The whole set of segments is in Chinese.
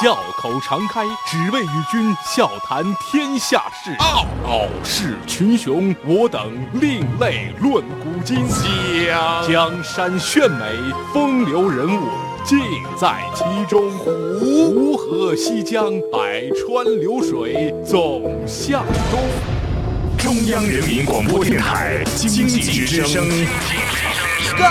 笑口常开，只为与君笑谈天下事。傲傲视群雄，我等另类论古今。江江山炫美，风流人物尽在其中。湖河西江，百川流水总向东。中央人民广播电台经济之声。高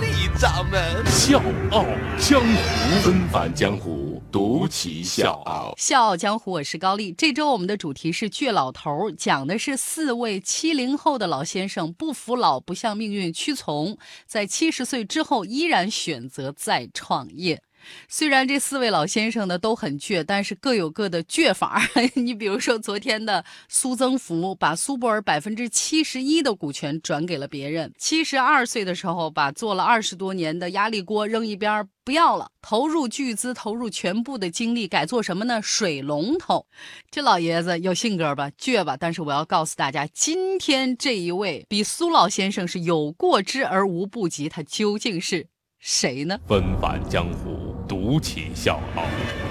丽掌门笑傲江湖，纷繁江湖，独骑笑傲。笑傲江湖，我是高丽。这周我们的主题是倔老头，讲的是四位七零后的老先生不服老，不向命运屈从，在七十岁之后依然选择再创业。虽然这四位老先生呢都很倔，但是各有各的倔法。你比如说，昨天的苏增福把苏泊尔百分之七十一的股权转给了别人；七十二岁的时候，把做了二十多年的压力锅扔一边不要了，投入巨资，投入全部的精力改做什么呢？水龙头。这老爷子有性格吧，倔吧。但是我要告诉大家，今天这一位比苏老先生是有过之而无不及，他究竟是谁呢？纷繁江湖。独起笑傲，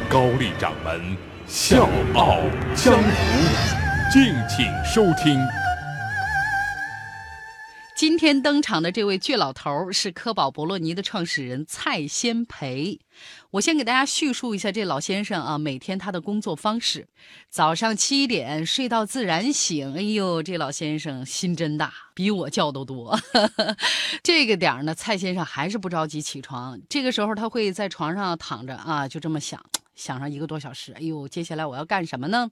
高丽掌门笑傲江湖，敬请收听。今天登场的这位倔老头是科宝博洛尼的创始人蔡先培。我先给大家叙述一下这老先生啊，每天他的工作方式：早上七点睡到自然醒。哎呦，这老先生心真大，比我觉都多。这个点儿呢，蔡先生还是不着急起床。这个时候他会在床上躺着啊，就这么想，想上一个多小时。哎呦，接下来我要干什么呢？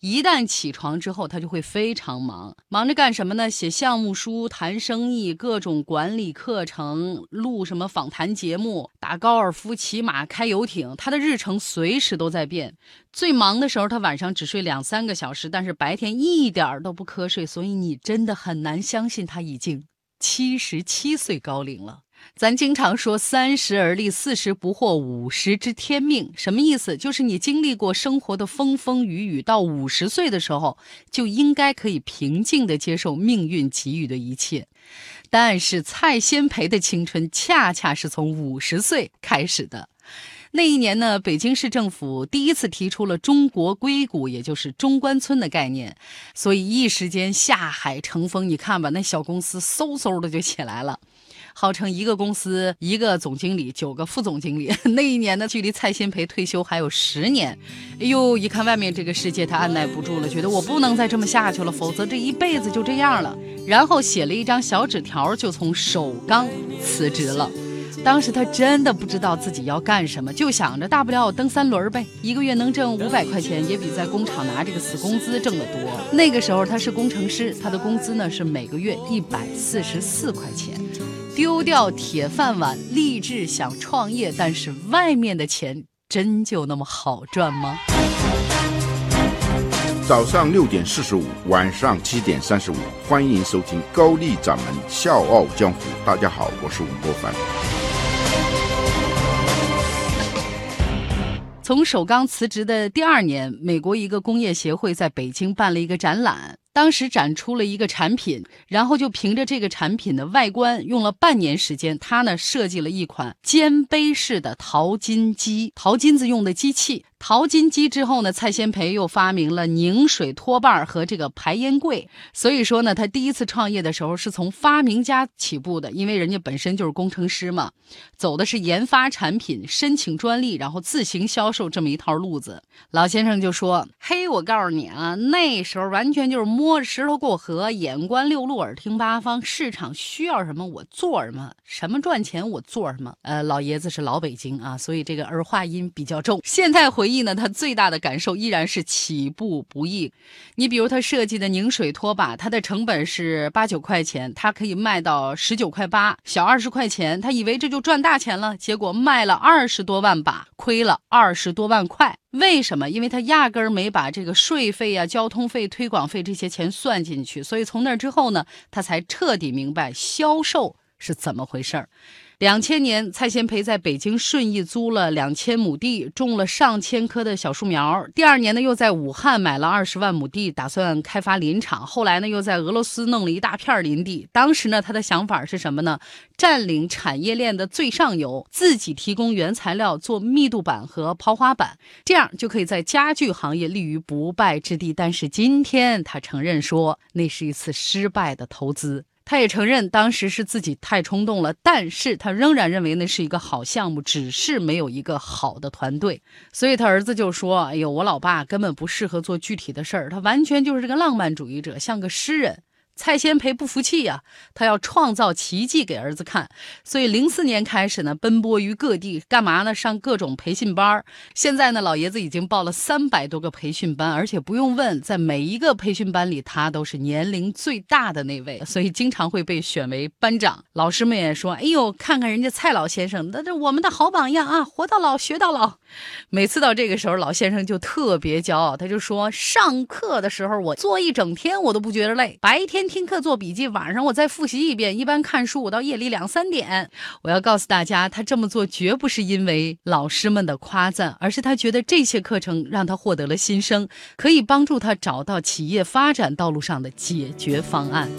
一旦起床之后，他就会非常忙，忙着干什么呢？写项目书、谈生意、各种管理课程、录什么访谈节目、打高尔夫、骑马、开游艇，他的日程随时都在变。最忙的时候，他晚上只睡两三个小时，但是白天一点都不瞌睡，所以你真的很难相信他已经七十七岁高龄了。咱经常说“三十而立，四十不惑，五十知天命”，什么意思？就是你经历过生活的风风雨雨，到五十岁的时候，就应该可以平静地接受命运给予的一切。但是蔡先培的青春恰恰是从五十岁开始的。那一年呢，北京市政府第一次提出了“中国硅谷”，也就是中关村的概念，所以一时间下海乘风。你看吧，那小公司嗖嗖的就起来了。号称一个公司一个总经理，九个副总经理。那一年呢，距离蔡新培退休还有十年。哎呦，一看外面这个世界，他按耐不住了，觉得我不能再这么下去了，否则这一辈子就这样了。然后写了一张小纸条，就从首钢辞职了。当时他真的不知道自己要干什么，就想着大不了我蹬三轮呗，一个月能挣五百块钱，也比在工厂拿这个死工资挣得多。那个时候他是工程师，他的工资呢是每个月一百四十四块钱。丢掉铁饭碗，立志想创业，但是外面的钱真就那么好赚吗？早上六点四十五，晚上七点三十五，欢迎收听高丽掌门笑傲江湖。大家好，我是吴伯凡。从首钢辞职的第二年，美国一个工业协会在北京办了一个展览。当时展出了一个产品，然后就凭着这个产品的外观，用了半年时间，他呢设计了一款肩背式的淘金机，淘金子用的机器。淘金机之后呢，蔡先培又发明了凝水托把和这个排烟柜。所以说呢，他第一次创业的时候是从发明家起步的，因为人家本身就是工程师嘛，走的是研发产品、申请专利，然后自行销售这么一套路子。老先生就说：“嘿，我告诉你啊，那时候完全就是摸摸着石头过河，眼观六路，耳听八方，市场需要什么我做什么，什么赚钱我做什么。”呃，老爷子是老北京啊，所以这个儿化音比较重。现在回忆。呢，他最大的感受依然是起步不易。你比如他设计的拧水拖把，它的成本是八九块钱，它可以卖到十九块八，小二十块钱。他以为这就赚大钱了，结果卖了二十多万把，亏了二十多万块。为什么？因为他压根儿没把这个税费啊、交通费、推广费这些钱算进去。所以从那之后呢，他才彻底明白销售是怎么回事儿。两千年，蔡先培在北京顺义租了两千亩地，种了上千棵的小树苗。第二年呢，又在武汉买了二十万亩地，打算开发林场。后来呢，又在俄罗斯弄了一大片林地。当时呢，他的想法是什么呢？占领产业链的最上游，自己提供原材料做密度板和抛花板，这样就可以在家具行业立于不败之地。但是今天他承认说，那是一次失败的投资。他也承认当时是自己太冲动了，但是他仍然认为那是一个好项目，只是没有一个好的团队。所以他儿子就说：“哎呦，我老爸根本不适合做具体的事儿，他完全就是这个浪漫主义者，像个诗人。”蔡先培不服气呀，他要创造奇迹给儿子看，所以零四年开始呢，奔波于各地，干嘛呢？上各种培训班现在呢，老爷子已经报了三百多个培训班，而且不用问，在每一个培训班里，他都是年龄最大的那位，所以经常会被选为班长。老师们也说：“哎呦，看看人家蔡老先生，那这我们的好榜样啊，活到老学到老。”每次到这个时候，老先生就特别骄傲，他就说：“上课的时候我坐一整天，我都不觉得累，白天。”听课做笔记，晚上我再复习一遍。一般看书，我到夜里两三点。我要告诉大家，他这么做绝不是因为老师们的夸赞，而是他觉得这些课程让他获得了新生，可以帮助他找到企业发展道路上的解决方案。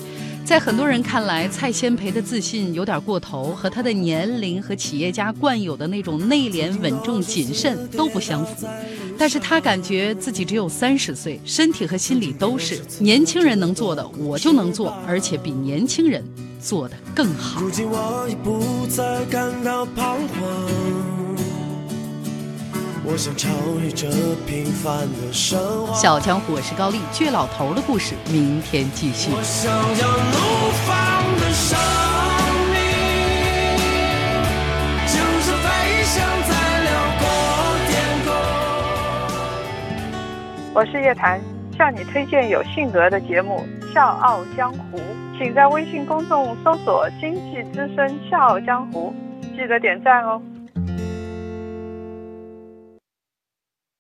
在很多人看来，蔡先培的自信有点过头，和他的年龄和企业家惯有的那种内敛、稳重、谨慎都不相符。但是他感觉自己只有三十岁，身体和心理都是年轻人能做的，我就能做，而且比年轻人做的更好。如今我已不再感到彷徨。我想超越这平凡的生活。小江湖，我是高丽，倔老头的故事，明天继续。我想要怒放的我是叶檀，向你推荐有性格的节目《笑傲江湖》，请在微信公众搜索“经济之声笑傲江湖”，记得点赞哦。